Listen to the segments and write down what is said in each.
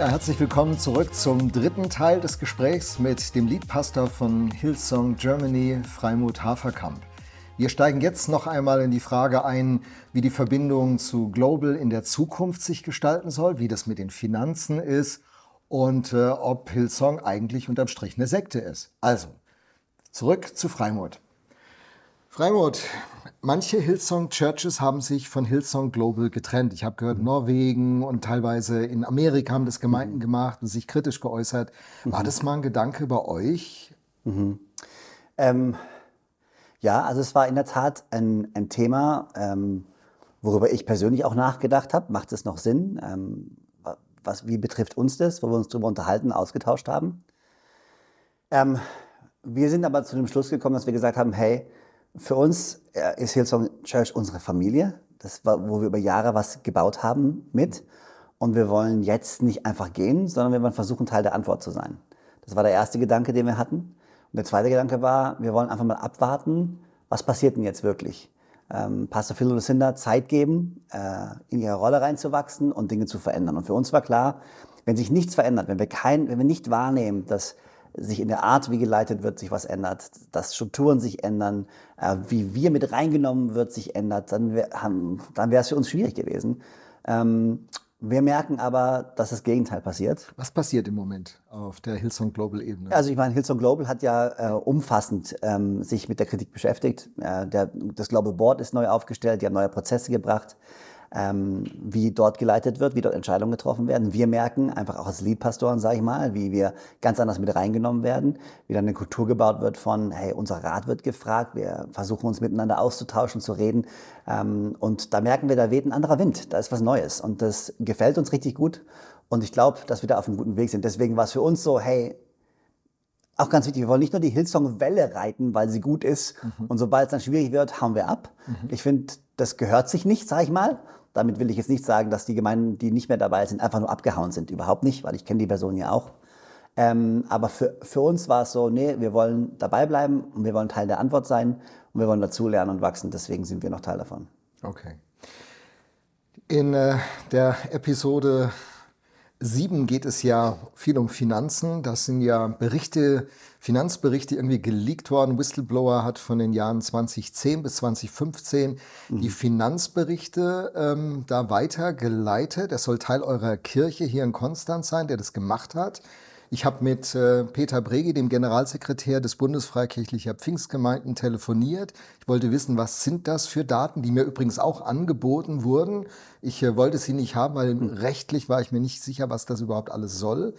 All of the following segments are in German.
Ja, herzlich willkommen zurück zum dritten Teil des Gesprächs mit dem Leadpastor von Hillsong Germany, Freimut Haferkamp. Wir steigen jetzt noch einmal in die Frage ein, wie die Verbindung zu Global in der Zukunft sich gestalten soll, wie das mit den Finanzen ist und äh, ob Hillsong eigentlich unterm Strich eine Sekte ist. Also, zurück zu Freimut. Freimut, manche Hillsong Churches haben sich von Hillsong Global getrennt. Ich habe gehört, mhm. Norwegen und teilweise in Amerika haben das Gemeinden mhm. gemacht und sich kritisch geäußert. War mhm. das mal ein Gedanke bei euch? Mhm. Ähm, ja, also es war in der Tat ein, ein Thema, ähm, worüber ich persönlich auch nachgedacht habe. Macht es noch Sinn? Ähm, was, wie betrifft uns das, wo wir uns darüber unterhalten, ausgetauscht haben? Ähm, wir sind aber zu dem Schluss gekommen, dass wir gesagt haben, hey, für uns äh, ist Hillsong Church unsere Familie. Das war, wo wir über Jahre was gebaut haben mit. Und wir wollen jetzt nicht einfach gehen, sondern wir wollen versuchen, Teil der Antwort zu sein. Das war der erste Gedanke, den wir hatten. Und der zweite Gedanke war, wir wollen einfach mal abwarten, was passiert denn jetzt wirklich? Ähm, Pastor Phil Lucinda Zeit geben, äh, in ihre Rolle reinzuwachsen und Dinge zu verändern. Und für uns war klar, wenn sich nichts verändert, wenn wir, kein, wenn wir nicht wahrnehmen, dass sich in der Art, wie geleitet wird, sich was ändert, dass Strukturen sich ändern, äh, wie wir mit reingenommen wird, sich ändert, dann wäre dann es für uns schwierig gewesen. Ähm, wir merken aber, dass das Gegenteil passiert. Was passiert im Moment auf der Hillsong Global Ebene? Also ich meine, Hillsong Global hat ja äh, umfassend ähm, sich mit der Kritik beschäftigt. Äh, der, das Global Board ist neu aufgestellt, die haben neue Prozesse gebracht ähm, wie dort geleitet wird, wie dort Entscheidungen getroffen werden. Wir merken einfach auch als Leadpastoren, sage ich mal, wie wir ganz anders mit reingenommen werden, wie dann eine Kultur gebaut wird von, hey, unser Rat wird gefragt, wir versuchen uns miteinander auszutauschen, zu reden. Ähm, und da merken wir, da weht ein anderer Wind, da ist was Neues. Und das gefällt uns richtig gut. Und ich glaube, dass wir da auf einem guten Weg sind. Deswegen war es für uns so, hey, auch ganz wichtig, wir wollen nicht nur die Hillsong-Welle reiten, weil sie gut ist. Mhm. Und sobald es dann schwierig wird, hauen wir ab. Mhm. Ich finde, das gehört sich nicht, sag ich mal. Damit will ich jetzt nicht sagen, dass die Gemeinden, die nicht mehr dabei sind, einfach nur abgehauen sind. Überhaupt nicht, weil ich kenne die Person ja auch. Ähm, aber für, für uns war es so, nee, wir wollen dabei bleiben und wir wollen Teil der Antwort sein und wir wollen dazulernen und wachsen. Deswegen sind wir noch Teil davon. Okay. In äh, der Episode 7 geht es ja viel um Finanzen. Das sind ja Berichte, Finanzberichte irgendwie geleakt worden. Whistleblower hat von den Jahren 2010 bis 2015 mhm. die Finanzberichte ähm, da weitergeleitet. Es soll Teil eurer Kirche hier in Konstanz sein, der das gemacht hat. Ich habe mit äh, Peter Bregi, dem Generalsekretär des Bundesfreikirchlicher Pfingstgemeinden, telefoniert. Ich wollte wissen, was sind das für Daten, die mir übrigens auch angeboten wurden. Ich äh, wollte sie nicht haben, weil hm. rechtlich war ich mir nicht sicher, was das überhaupt alles soll.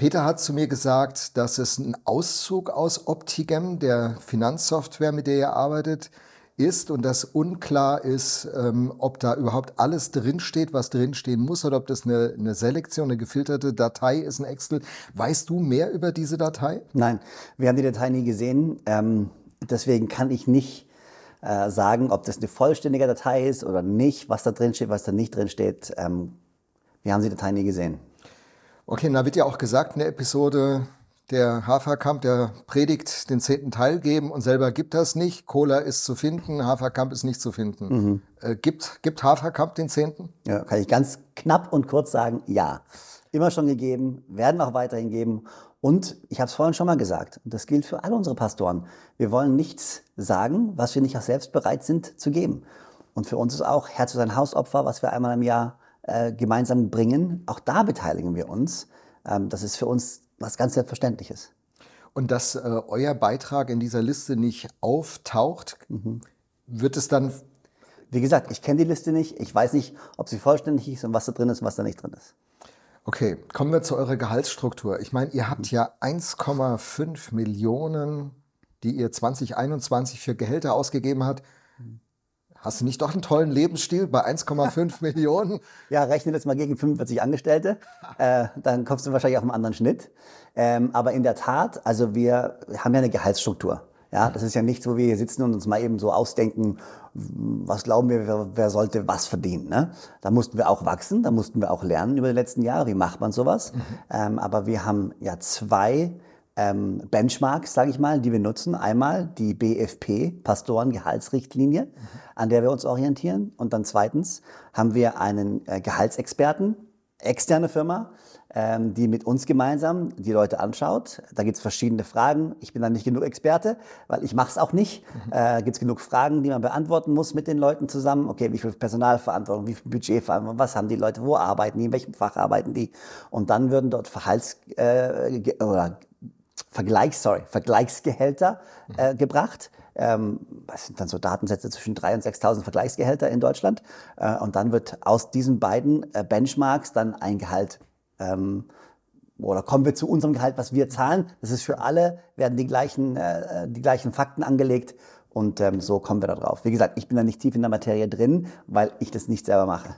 Peter hat zu mir gesagt, dass es ein Auszug aus Optigem, der Finanzsoftware, mit der er arbeitet, ist und dass unklar ist, ähm, ob da überhaupt alles drinsteht, was drinstehen muss, oder ob das eine, eine Selektion, eine gefilterte Datei ist, ein Excel. Weißt du mehr über diese Datei? Nein, wir haben die Datei nie gesehen. Ähm, deswegen kann ich nicht äh, sagen, ob das eine vollständige Datei ist oder nicht, was da drin steht, was da nicht drin steht. Ähm, wir haben die Datei nie gesehen. Okay, da wird ja auch gesagt in der Episode, der Haferkamp, der predigt den zehnten Teil geben und selber gibt das nicht. Cola ist zu finden, Haferkamp ist nicht zu finden. Mhm. Äh, gibt, gibt Haferkamp den zehnten? Ja, kann ich ganz knapp und kurz sagen, ja. Immer schon gegeben, werden auch weiterhin geben. Und ich habe es vorhin schon mal gesagt, und das gilt für alle unsere Pastoren. Wir wollen nichts sagen, was wir nicht auch selbst bereit sind zu geben. Und für uns ist auch Herz für sein Hausopfer, was wir einmal im Jahr äh, gemeinsam bringen. Auch da beteiligen wir uns. Ähm, das ist für uns was ganz Selbstverständliches. Und dass äh, euer Beitrag in dieser Liste nicht auftaucht, mhm. wird es dann. Wie gesagt, ich kenne die Liste nicht. Ich weiß nicht, ob sie vollständig ist und was da drin ist und was da nicht drin ist. Okay, kommen wir zu eurer Gehaltsstruktur. Ich meine, ihr habt ja 1,5 Millionen, die ihr 2021 für Gehälter ausgegeben habt. Hast du nicht doch einen tollen Lebensstil bei 1,5 Millionen? Ja, rechne das mal gegen 45 Angestellte. Äh, dann kommst du wahrscheinlich auf einen anderen Schnitt. Ähm, aber in der Tat, also wir haben ja eine Gehaltsstruktur. Ja, das ist ja nichts, wo wir hier sitzen und uns mal eben so ausdenken, was glauben wir, wer, wer sollte was verdienen. Ne? Da mussten wir auch wachsen, da mussten wir auch lernen über die letzten Jahre, wie macht man sowas. Mhm. Ähm, aber wir haben ja zwei ähm, Benchmarks, sage ich mal, die wir nutzen. Einmal die BFP, Pastorengehaltsrichtlinie, mhm. an der wir uns orientieren. Und dann zweitens haben wir einen äh, Gehaltsexperten, externe Firma, ähm, die mit uns gemeinsam die Leute anschaut. Da gibt es verschiedene Fragen. Ich bin da nicht genug Experte, weil ich mache es auch nicht. Mhm. Äh, gibt es genug Fragen, die man beantworten muss mit den Leuten zusammen. Okay, wie viel Personalverantwortung, wie viel Budgetverantwortung, was haben die Leute, wo arbeiten die, in welchem Fach arbeiten die? Und dann würden dort Verhalts äh, oder Vergleichs, sorry, Vergleichsgehälter äh, gebracht. Ähm, das sind dann so Datensätze zwischen 3.000 und 6.000 Vergleichsgehälter in Deutschland. Äh, und dann wird aus diesen beiden äh, Benchmarks dann ein Gehalt ähm, oder kommen wir zu unserem Gehalt, was wir zahlen. Das ist für alle, werden die gleichen, äh, die gleichen Fakten angelegt und ähm, so kommen wir da drauf. Wie gesagt, ich bin da nicht tief in der Materie drin, weil ich das nicht selber mache.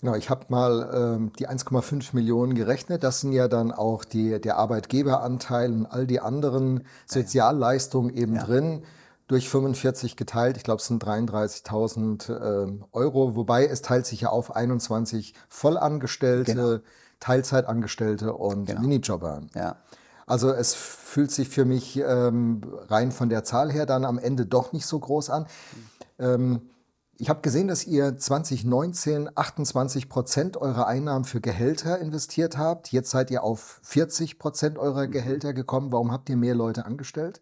Genau, ich habe mal ähm, die 1,5 Millionen gerechnet. Das sind ja dann auch die, der Arbeitgeberanteil und all die anderen Sozialleistungen eben ja. drin. Durch 45 geteilt, ich glaube, es sind 33.000 äh, Euro, wobei es teilt sich ja auf 21 Vollangestellte. Genau Teilzeitangestellte und genau. Minijobber. Ja. Also es fühlt sich für mich ähm, rein von der Zahl her dann am Ende doch nicht so groß an. Ähm, ich habe gesehen, dass ihr 2019 28 Prozent eurer Einnahmen für Gehälter investiert habt. Jetzt seid ihr auf 40 Prozent eurer Gehälter gekommen. Warum habt ihr mehr Leute angestellt?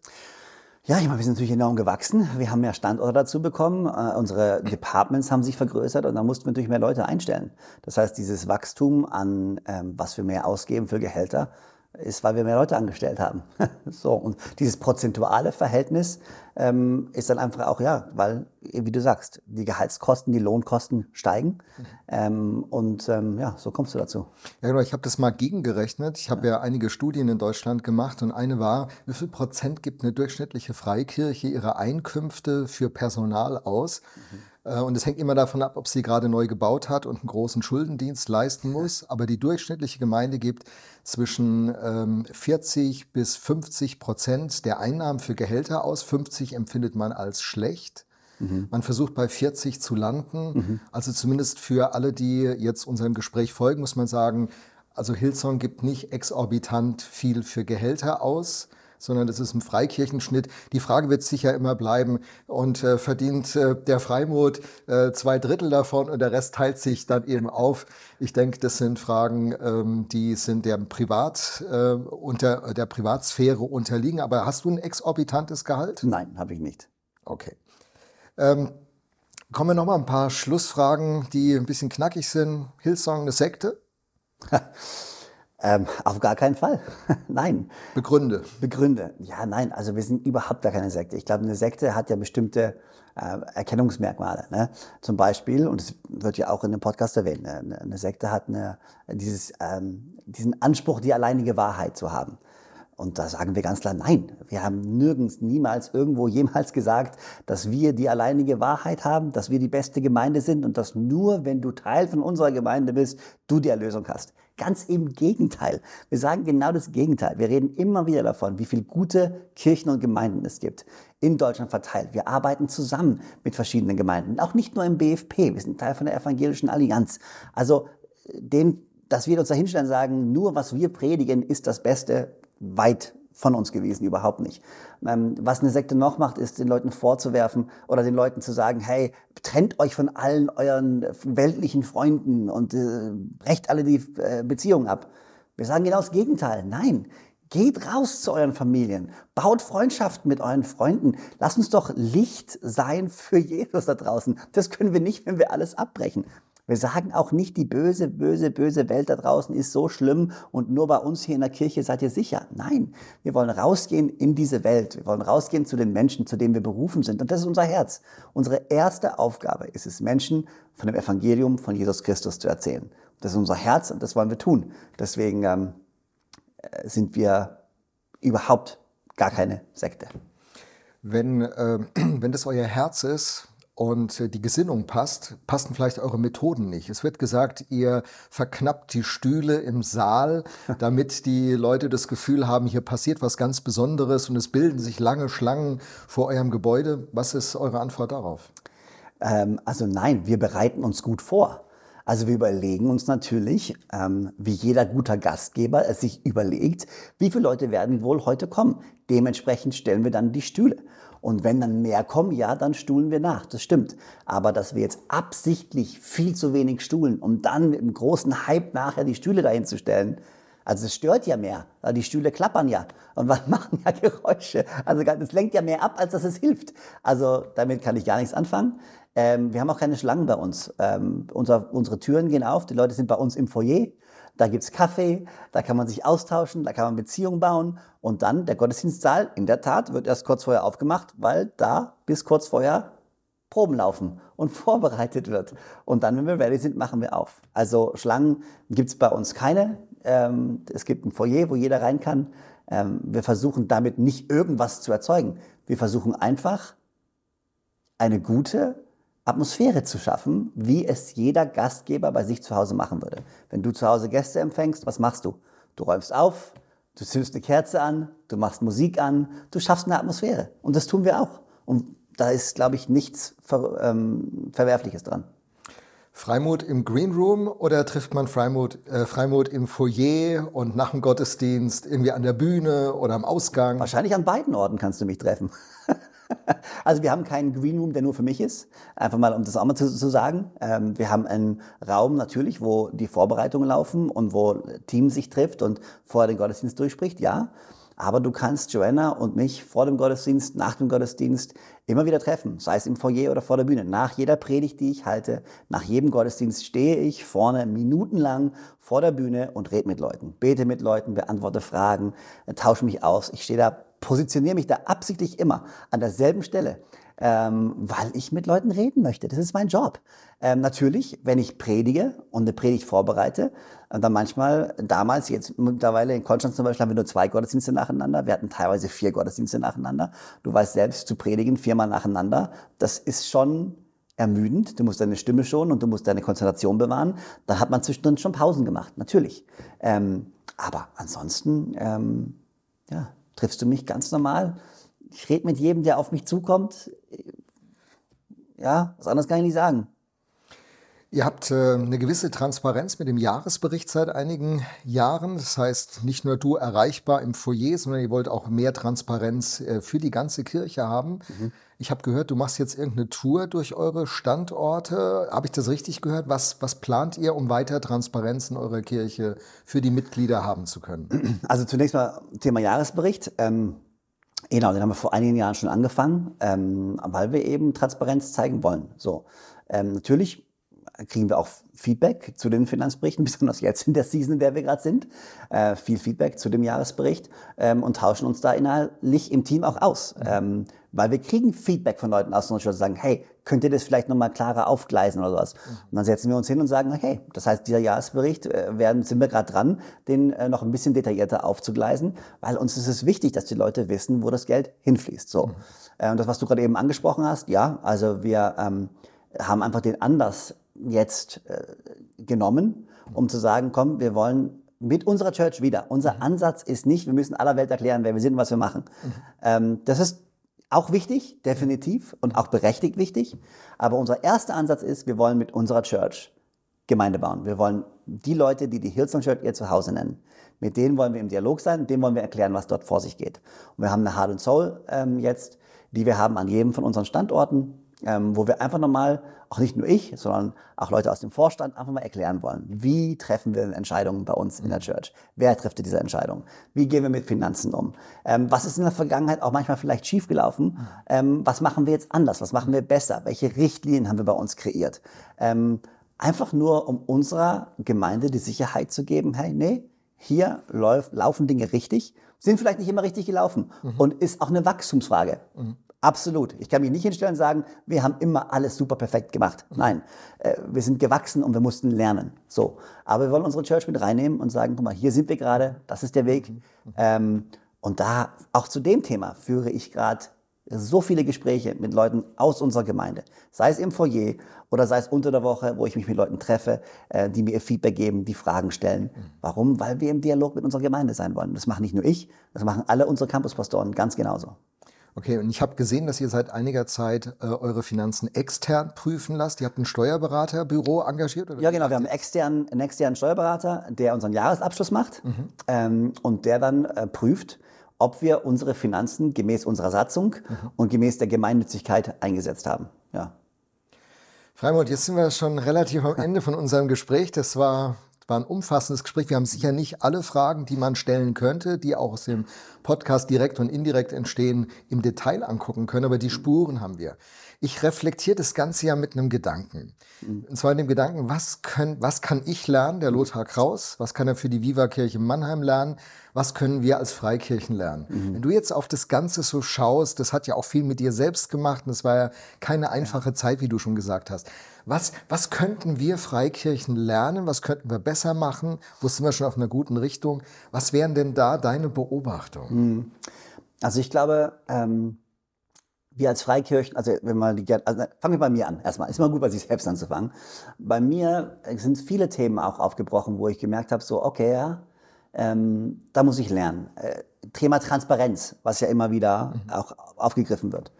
Ja, ich meine, wir sind natürlich enorm gewachsen. Wir haben mehr Standorte dazu bekommen. Äh, unsere Departments haben sich vergrößert und da mussten wir natürlich mehr Leute einstellen. Das heißt, dieses Wachstum an, ähm, was wir mehr ausgeben für Gehälter, ist, weil wir mehr Leute angestellt haben. so, und dieses prozentuale Verhältnis ähm, ist dann einfach auch, ja, weil, wie du sagst, die Gehaltskosten, die Lohnkosten steigen. Mhm. Ähm, und ähm, ja, so kommst du dazu. Ja, genau, ich habe das mal gegengerechnet. Ich habe ja. ja. einige Studien in Deutschland gemacht und eine war, wie viel Prozent gibt eine durchschnittliche Freikirche ihre Einkünfte für Personal aus? Mhm. Äh, und es hängt immer davon ab, ob sie gerade neu gebaut hat und einen großen Schuldendienst leisten muss. Aber die durchschnittliche Gemeinde gibt zwischen ähm, 40 bis 50 Prozent der Einnahmen für Gehälter aus. 50 empfindet man als schlecht. Mhm. Man versucht bei 40 zu landen. Mhm. Also zumindest für alle, die jetzt unserem Gespräch folgen, muss man sagen, also Hillsong gibt nicht exorbitant viel für Gehälter aus sondern das ist ein Freikirchenschnitt. Die Frage wird sicher immer bleiben und äh, verdient äh, der Freimut äh, zwei Drittel davon und der Rest teilt sich dann eben auf. Ich denke, das sind Fragen, ähm, die sind der Privat äh, unter der Privatsphäre unterliegen. Aber hast du ein exorbitantes Gehalt? Nein, habe ich nicht. Okay. Ähm, kommen wir noch mal ein paar Schlussfragen, die ein bisschen knackig sind. Hillsong, eine Sekte? Ähm, auf gar keinen Fall. nein. Begründe. Begründe. Ja, nein. Also wir sind überhaupt gar keine Sekte. Ich glaube, eine Sekte hat ja bestimmte äh, Erkennungsmerkmale. Ne? Zum Beispiel, und es wird ja auch in dem Podcast erwähnt, ne? eine Sekte hat eine, dieses, ähm, diesen Anspruch, die alleinige Wahrheit zu haben. Und da sagen wir ganz klar, nein, wir haben nirgends, niemals irgendwo jemals gesagt, dass wir die alleinige Wahrheit haben, dass wir die beste Gemeinde sind und dass nur, wenn du Teil von unserer Gemeinde bist, du die Erlösung hast. Ganz im Gegenteil. Wir sagen genau das Gegenteil. Wir reden immer wieder davon, wie viele gute Kirchen und Gemeinden es gibt. In Deutschland verteilt. Wir arbeiten zusammen mit verschiedenen Gemeinden. Auch nicht nur im BFP. Wir sind Teil von der Evangelischen Allianz. Also, den, dass wir uns da hinstellen und sagen, nur was wir predigen, ist das Beste, weit von uns gewesen, überhaupt nicht. Ähm, was eine Sekte noch macht, ist den Leuten vorzuwerfen oder den Leuten zu sagen, hey, trennt euch von allen euren weltlichen Freunden und äh, brecht alle die äh, Beziehungen ab. Wir sagen genau das Gegenteil. Nein, Geht raus zu euren Familien, baut Freundschaften mit euren Freunden. Lasst uns doch Licht sein für Jesus da draußen. Das können wir nicht, wenn wir alles abbrechen. Wir sagen auch nicht, die böse, böse, böse Welt da draußen ist so schlimm und nur bei uns hier in der Kirche seid ihr sicher. Nein, wir wollen rausgehen in diese Welt. Wir wollen rausgehen zu den Menschen, zu denen wir berufen sind. Und das ist unser Herz. Unsere erste Aufgabe ist es, Menschen von dem Evangelium von Jesus Christus zu erzählen. Das ist unser Herz und das wollen wir tun. Deswegen ähm, äh, sind wir überhaupt gar keine Sekte. Wenn, äh, wenn das euer Herz ist, und äh, die Gesinnung passt, passen vielleicht eure Methoden nicht. Es wird gesagt, ihr verknappt die Stühle im Saal, damit die Leute das Gefühl haben, hier passiert was ganz Besonderes und es bilden sich lange Schlangen vor eurem Gebäude. Was ist eure Antwort darauf? Ähm, also nein, wir bereiten uns gut vor. Also wir überlegen uns natürlich, ähm, wie jeder guter Gastgeber es sich überlegt, wie viele Leute werden wohl heute kommen. Dementsprechend stellen wir dann die Stühle. Und wenn dann mehr kommen, ja, dann stuhlen wir nach. Das stimmt. Aber dass wir jetzt absichtlich viel zu wenig stuhlen, um dann mit einem großen Hype nachher die Stühle dahin zu stellen, also es stört ja mehr. Die Stühle klappern ja und machen ja Geräusche. Also das lenkt ja mehr ab, als dass es hilft. Also damit kann ich gar nichts anfangen. Ähm, wir haben auch keine Schlangen bei uns. Ähm, unser, unsere Türen gehen auf, die Leute sind bei uns im Foyer. Da gibt's Kaffee, da kann man sich austauschen, da kann man Beziehungen bauen. Und dann der Gottesdienstsaal, in der Tat, wird erst kurz vorher aufgemacht, weil da bis kurz vorher Proben laufen und vorbereitet wird. Und dann, wenn wir ready sind, machen wir auf. Also Schlangen gibt's bei uns keine. Ähm, es gibt ein Foyer, wo jeder rein kann. Ähm, wir versuchen damit nicht irgendwas zu erzeugen. Wir versuchen einfach eine gute Atmosphäre zu schaffen, wie es jeder Gastgeber bei sich zu Hause machen würde. Wenn du zu Hause Gäste empfängst, was machst du? Du räumst auf, du zündest eine Kerze an, du machst Musik an, du schaffst eine Atmosphäre. Und das tun wir auch. Und da ist, glaube ich, nichts Ver ähm, Verwerfliches dran. Freimut im Green Room oder trifft man Freimut, äh, Freimut im Foyer und nach dem Gottesdienst irgendwie an der Bühne oder am Ausgang? Wahrscheinlich an beiden Orten kannst du mich treffen. Also wir haben keinen Green Room, der nur für mich ist. Einfach mal, um das auch mal zu, zu sagen. Ähm, wir haben einen Raum natürlich, wo die Vorbereitungen laufen und wo Team sich trifft und vorher den Gottesdienst durchspricht, ja. Aber du kannst Joanna und mich vor dem Gottesdienst, nach dem Gottesdienst immer wieder treffen, sei es im Foyer oder vor der Bühne. Nach jeder Predigt, die ich halte, nach jedem Gottesdienst stehe ich vorne minutenlang vor der Bühne und rede mit Leuten, bete mit Leuten, beantworte Fragen, tausche mich aus. Ich stehe da positioniere mich da absichtlich immer an derselben Stelle, ähm, weil ich mit Leuten reden möchte. Das ist mein Job. Ähm, natürlich, wenn ich predige und eine Predigt vorbereite, äh, dann manchmal, damals, jetzt mittlerweile in Konstanz zum Beispiel, haben wir nur zwei Gottesdienste nacheinander. Wir hatten teilweise vier Gottesdienste nacheinander. Du weißt selbst, zu predigen viermal nacheinander, das ist schon ermüdend. Du musst deine Stimme schonen und du musst deine Konzentration bewahren. Da hat man zwischendrin schon Pausen gemacht, natürlich. Ähm, aber ansonsten, ähm, ja, triffst du mich ganz normal. Ich rede mit jedem, der auf mich zukommt. Ja, was anderes kann ich nicht sagen. Ihr habt äh, eine gewisse Transparenz mit dem Jahresbericht seit einigen Jahren. Das heißt, nicht nur du erreichbar im Foyer, sondern ihr wollt auch mehr Transparenz äh, für die ganze Kirche haben. Mhm. Ich habe gehört, du machst jetzt irgendeine Tour durch eure Standorte. Habe ich das richtig gehört? Was, was plant ihr, um weiter Transparenz in eurer Kirche für die Mitglieder haben zu können? Also zunächst mal Thema Jahresbericht. Ähm Genau, den haben wir vor einigen Jahren schon angefangen, ähm, weil wir eben Transparenz zeigen wollen. So, ähm, natürlich kriegen wir auch Feedback zu den Finanzberichten, besonders jetzt in der Season, in der wir gerade sind. Äh, viel Feedback zu dem Jahresbericht ähm, und tauschen uns da innerlich im Team auch aus. Ähm, weil wir kriegen Feedback von Leuten aus Schule, sagen, hey, könnt ihr das vielleicht nochmal klarer aufgleisen oder sowas? Mhm. Und dann setzen wir uns hin und sagen, okay, das heißt, dieser Jahresbericht äh, werden, sind wir gerade dran, den äh, noch ein bisschen detaillierter aufzugleisen, weil uns ist es wichtig, dass die Leute wissen, wo das Geld hinfließt. So. Mhm. Äh, und das, was du gerade eben angesprochen hast, ja, also wir ähm, haben einfach den Anlass jetzt äh, genommen, um zu sagen, komm, wir wollen mit unserer Church wieder. Unser mhm. Ansatz ist nicht, wir müssen aller Welt erklären, wer wir sind und was wir machen. Mhm. Ähm, das ist auch wichtig, definitiv und auch berechtigt wichtig. Aber unser erster Ansatz ist, wir wollen mit unserer Church Gemeinde bauen. Wir wollen die Leute, die die Hillsong Church ihr Zuhause nennen, mit denen wollen wir im Dialog sein, denen wollen wir erklären, was dort vor sich geht. Und wir haben eine Heart and Soul ähm, jetzt, die wir haben an jedem von unseren Standorten ähm, wo wir einfach nochmal, auch nicht nur ich, sondern auch Leute aus dem Vorstand, einfach mal erklären wollen, wie treffen wir Entscheidungen bei uns in der Church? Wer trifft diese Entscheidung? Wie gehen wir mit Finanzen um? Ähm, was ist in der Vergangenheit auch manchmal vielleicht schiefgelaufen? Ähm, was machen wir jetzt anders? Was machen wir besser? Welche Richtlinien haben wir bei uns kreiert? Ähm, einfach nur, um unserer Gemeinde die Sicherheit zu geben, hey, nee, hier läuft, laufen Dinge richtig, sind vielleicht nicht immer richtig gelaufen mhm. und ist auch eine Wachstumsfrage. Mhm. Absolut. Ich kann mich nicht hinstellen und sagen, wir haben immer alles super perfekt gemacht. Nein, äh, wir sind gewachsen und wir mussten lernen. So. Aber wir wollen unsere Church mit reinnehmen und sagen, guck mal, hier sind wir gerade, das ist der Weg. Ähm, und da, auch zu dem Thema, führe ich gerade so viele Gespräche mit Leuten aus unserer Gemeinde. Sei es im Foyer oder sei es unter der Woche, wo ich mich mit Leuten treffe, äh, die mir ihr Feedback geben, die Fragen stellen. Warum? Weil wir im Dialog mit unserer Gemeinde sein wollen. Das machen nicht nur ich, das machen alle unsere Campuspastoren ganz genauso. Okay, und ich habe gesehen, dass ihr seit einiger Zeit äh, eure Finanzen extern prüfen lasst. Ihr habt ein Steuerberaterbüro engagiert? Oder ja, genau. Wir haben einen externen, einen externen Steuerberater, der unseren Jahresabschluss macht mhm. ähm, und der dann äh, prüft, ob wir unsere Finanzen gemäß unserer Satzung mhm. und gemäß der Gemeinnützigkeit eingesetzt haben. Ja. Freimund, jetzt sind wir schon relativ am Ende von unserem Gespräch. Das war war ein umfassendes Gespräch. Wir haben sicher nicht alle Fragen, die man stellen könnte, die auch aus dem Podcast direkt und indirekt entstehen, im Detail angucken können, aber die Spuren haben wir. Ich reflektiere das Ganze ja mit einem Gedanken. Mhm. Und zwar in dem Gedanken, was, können, was kann ich lernen, der Lothar Kraus? Was kann er für die Viva-Kirche Mannheim lernen? Was können wir als Freikirchen lernen? Mhm. Wenn du jetzt auf das Ganze so schaust, das hat ja auch viel mit dir selbst gemacht und das war ja keine einfache. Zeit, wie du schon gesagt hast. Was, was könnten wir Freikirchen lernen? Was könnten wir besser machen? Wo sind wir schon auf einer guten Richtung? Was wären denn da deine Beobachtungen? Hm. Also ich glaube, ähm, wir als Freikirchen, also wenn man die, also fangen wir bei mir an erstmal. Ist immer gut, bei sich selbst anzufangen. Bei mir sind viele Themen auch aufgebrochen, wo ich gemerkt habe, so okay, ja, ähm, da muss ich lernen. Äh, Thema Transparenz, was ja immer wieder mhm. auch aufgegriffen wird.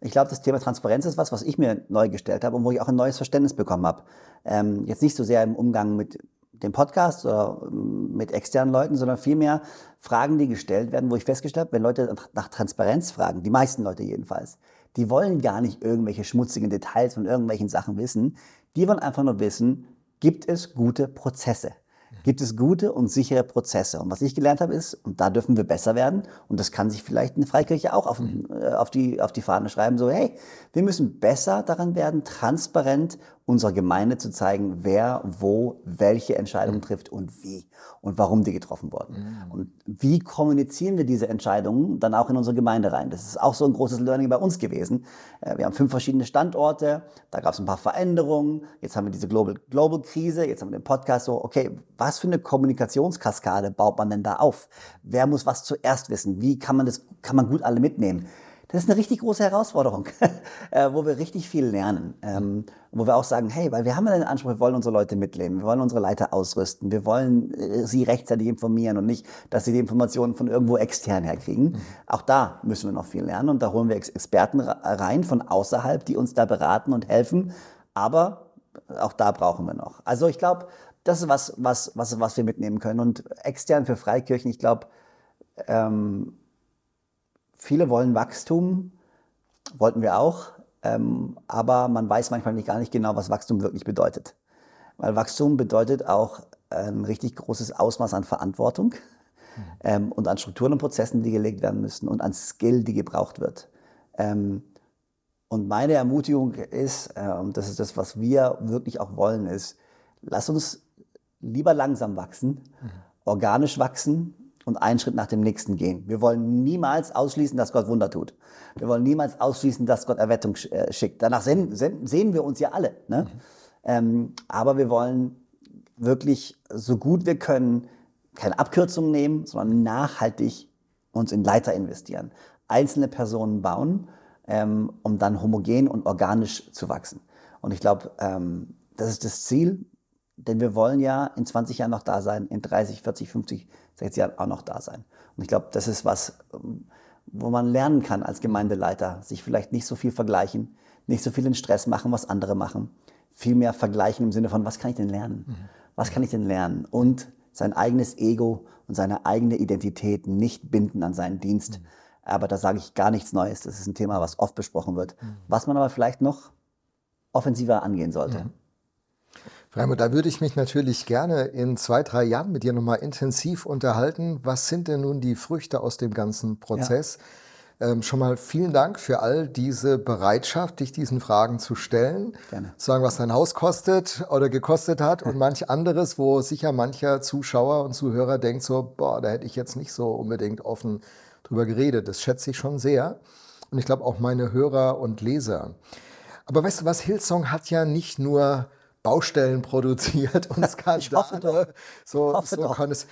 Ich glaube, das Thema Transparenz ist was, was ich mir neu gestellt habe und wo ich auch ein neues Verständnis bekommen habe. Ähm, jetzt nicht so sehr im Umgang mit dem Podcast oder ähm, mit externen Leuten, sondern vielmehr Fragen, die gestellt werden, wo ich festgestellt habe, wenn Leute nach Transparenz fragen, die meisten Leute jedenfalls, die wollen gar nicht irgendwelche schmutzigen Details von irgendwelchen Sachen wissen. Die wollen einfach nur wissen, gibt es gute Prozesse? gibt es gute und sichere Prozesse. Und was ich gelernt habe ist, und da dürfen wir besser werden, und das kann sich vielleicht eine Freikirche auch auf, mhm. äh, auf, die, auf die Fahne schreiben, so, hey, wir müssen besser daran werden, transparent unserer Gemeinde zu zeigen, wer wo welche Entscheidungen mhm. trifft und wie und warum die getroffen wurden. Mhm. Und wie kommunizieren wir diese Entscheidungen dann auch in unsere Gemeinde rein? Das ist auch so ein großes Learning bei uns gewesen. Äh, wir haben fünf verschiedene Standorte, da gab es ein paar Veränderungen, jetzt haben wir diese Global, Global Krise, jetzt haben wir den Podcast so, okay, was für eine Kommunikationskaskade baut man denn da auf? Wer muss was zuerst wissen? Wie kann man das, kann man gut alle mitnehmen? Das ist eine richtig große Herausforderung, äh, wo wir richtig viel lernen. Ähm, wo wir auch sagen, hey, weil wir haben ja den Anspruch, wir wollen unsere Leute mitleben, wir wollen unsere Leiter ausrüsten, wir wollen äh, sie rechtzeitig informieren und nicht, dass sie die Informationen von irgendwo extern herkriegen. Mhm. Auch da müssen wir noch viel lernen und da holen wir Experten rein von außerhalb, die uns da beraten und helfen. Aber auch da brauchen wir noch. Also ich glaube, das ist was, was, was, was wir mitnehmen können. Und extern für Freikirchen, ich glaube, ähm, Viele wollen Wachstum, wollten wir auch, ähm, aber man weiß manchmal nicht gar nicht genau, was Wachstum wirklich bedeutet. Weil Wachstum bedeutet auch ein richtig großes Ausmaß an Verantwortung mhm. ähm, und an Strukturen und Prozessen, die gelegt werden müssen und an Skill, die gebraucht wird. Ähm, und meine Ermutigung ist, äh, und das ist das, was wir wirklich auch wollen, ist, lass uns lieber langsam wachsen, mhm. organisch wachsen, und einen Schritt nach dem nächsten gehen. Wir wollen niemals ausschließen, dass Gott Wunder tut. Wir wollen niemals ausschließen, dass Gott Erwettung äh, schickt. Danach sehen, sehen wir uns ja alle. Ne? Mhm. Ähm, aber wir wollen wirklich so gut wir können keine Abkürzungen nehmen, sondern nachhaltig uns in Leiter investieren. Einzelne Personen bauen, ähm, um dann homogen und organisch zu wachsen. Und ich glaube, ähm, das ist das Ziel, denn wir wollen ja in 20 Jahren noch da sein, in 30, 40, 50, 60 Jahren auch noch da sein. Und ich glaube, das ist was, ähm, wo man lernen kann als Gemeindeleiter, sich vielleicht nicht so viel vergleichen, nicht so viel in Stress machen, was andere machen, viel mehr vergleichen im Sinne von, was kann ich denn lernen? Mhm. Was kann ich denn lernen? Und sein eigenes Ego und seine eigene Identität nicht binden an seinen Dienst. Mhm. Aber da sage ich gar nichts Neues. Das ist ein Thema, was oft besprochen wird, mhm. was man aber vielleicht noch offensiver angehen sollte. Raimund, da würde ich mich natürlich gerne in zwei, drei Jahren mit dir nochmal intensiv unterhalten. Was sind denn nun die Früchte aus dem ganzen Prozess? Ja. Ähm, schon mal vielen Dank für all diese Bereitschaft, dich diesen Fragen zu stellen. Gerne. Zu sagen, was dein Haus kostet oder gekostet hat und manch anderes, wo sicher mancher Zuschauer und Zuhörer denkt so, boah, da hätte ich jetzt nicht so unbedingt offen drüber geredet. Das schätze ich schon sehr. Und ich glaube auch meine Hörer und Leser. Aber weißt du was, Hillsong hat ja nicht nur Baustellen produziert und Skandale. So, so kann es.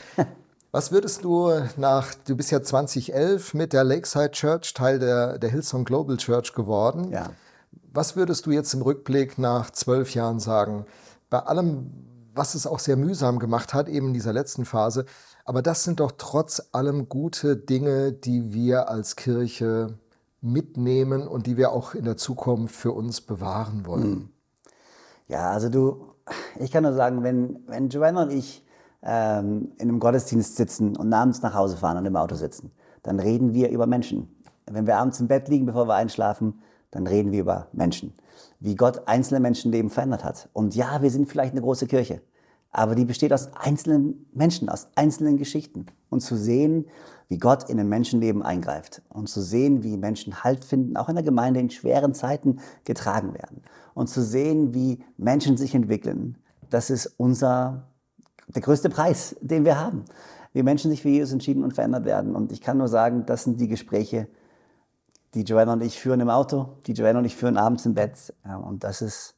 Was würdest du nach, du bist ja 2011 mit der Lakeside Church Teil der, der Hillsong Global Church geworden. Ja. Was würdest du jetzt im Rückblick nach zwölf Jahren sagen? Bei allem, was es auch sehr mühsam gemacht hat, eben in dieser letzten Phase, aber das sind doch trotz allem gute Dinge, die wir als Kirche mitnehmen und die wir auch in der Zukunft für uns bewahren wollen? Hm. Ja, also du, ich kann nur sagen, wenn, wenn Joanna und ich ähm, in einem Gottesdienst sitzen und abends nach Hause fahren und im Auto sitzen, dann reden wir über Menschen. Wenn wir abends im Bett liegen, bevor wir einschlafen, dann reden wir über Menschen. Wie Gott einzelne Menschenleben verändert hat. Und ja, wir sind vielleicht eine große Kirche, aber die besteht aus einzelnen Menschen, aus einzelnen Geschichten. Und zu sehen, wie Gott in ein Menschenleben eingreift und zu sehen, wie Menschen Halt finden, auch in der Gemeinde in schweren Zeiten getragen werden. Und zu sehen, wie Menschen sich entwickeln, das ist unser, der größte Preis, den wir haben. Wie Menschen sich für Jesus entschieden und verändert werden. Und ich kann nur sagen, das sind die Gespräche, die Joanna und ich führen im Auto, die Joanna und ich führen abends im Bett. Und das ist,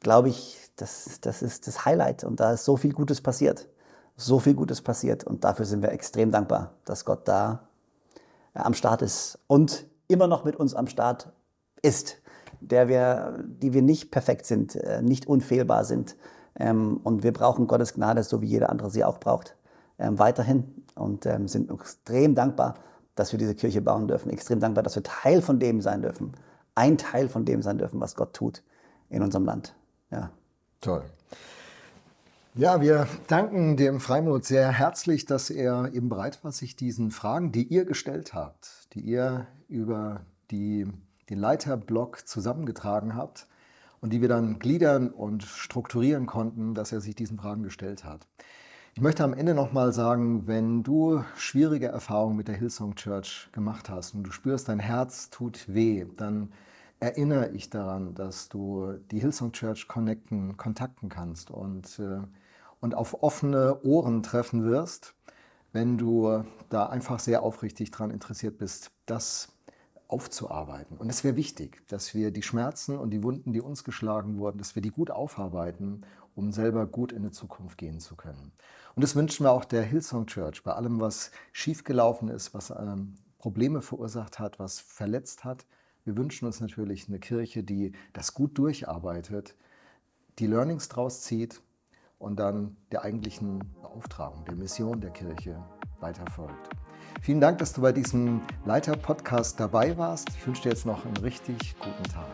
glaube ich, das, das ist das Highlight. Und da ist so viel Gutes passiert. So viel Gutes passiert. Und dafür sind wir extrem dankbar, dass Gott da am Start ist und immer noch mit uns am Start ist, der wir, die wir nicht perfekt sind, äh, nicht unfehlbar sind. Ähm, und wir brauchen Gottes Gnade, so wie jeder andere sie auch braucht, ähm, weiterhin. Und ähm, sind extrem dankbar, dass wir diese Kirche bauen dürfen. Extrem dankbar, dass wir Teil von dem sein dürfen. Ein Teil von dem sein dürfen, was Gott tut in unserem Land. Ja. Toll. Ja, wir danken dem Freimut sehr herzlich, dass er eben bereit war, sich diesen Fragen, die ihr gestellt habt, die ihr über die, den Leiterblock zusammengetragen habt und die wir dann gliedern und strukturieren konnten, dass er sich diesen Fragen gestellt hat. Ich möchte am Ende nochmal sagen, wenn du schwierige Erfahrungen mit der Hillsong Church gemacht hast und du spürst, dein Herz tut weh, dann erinnere ich daran, dass du die Hillsong Church connecten, kontakten kannst und, äh, und auf offene Ohren treffen wirst, wenn du da einfach sehr aufrichtig daran interessiert bist, das aufzuarbeiten. Und es wäre wichtig, dass wir die Schmerzen und die Wunden, die uns geschlagen wurden, dass wir die gut aufarbeiten, um selber gut in die Zukunft gehen zu können. Und das wünschen wir auch der Hillsong Church bei allem, was schiefgelaufen ist, was ähm, Probleme verursacht hat, was verletzt hat. Wir wünschen uns natürlich eine Kirche, die das gut durcharbeitet, die Learnings draus zieht und dann der eigentlichen Beauftragung, der Mission der Kirche weiterfolgt. Vielen Dank, dass du bei diesem Leiter-Podcast dabei warst. Ich wünsche dir jetzt noch einen richtig guten Tag.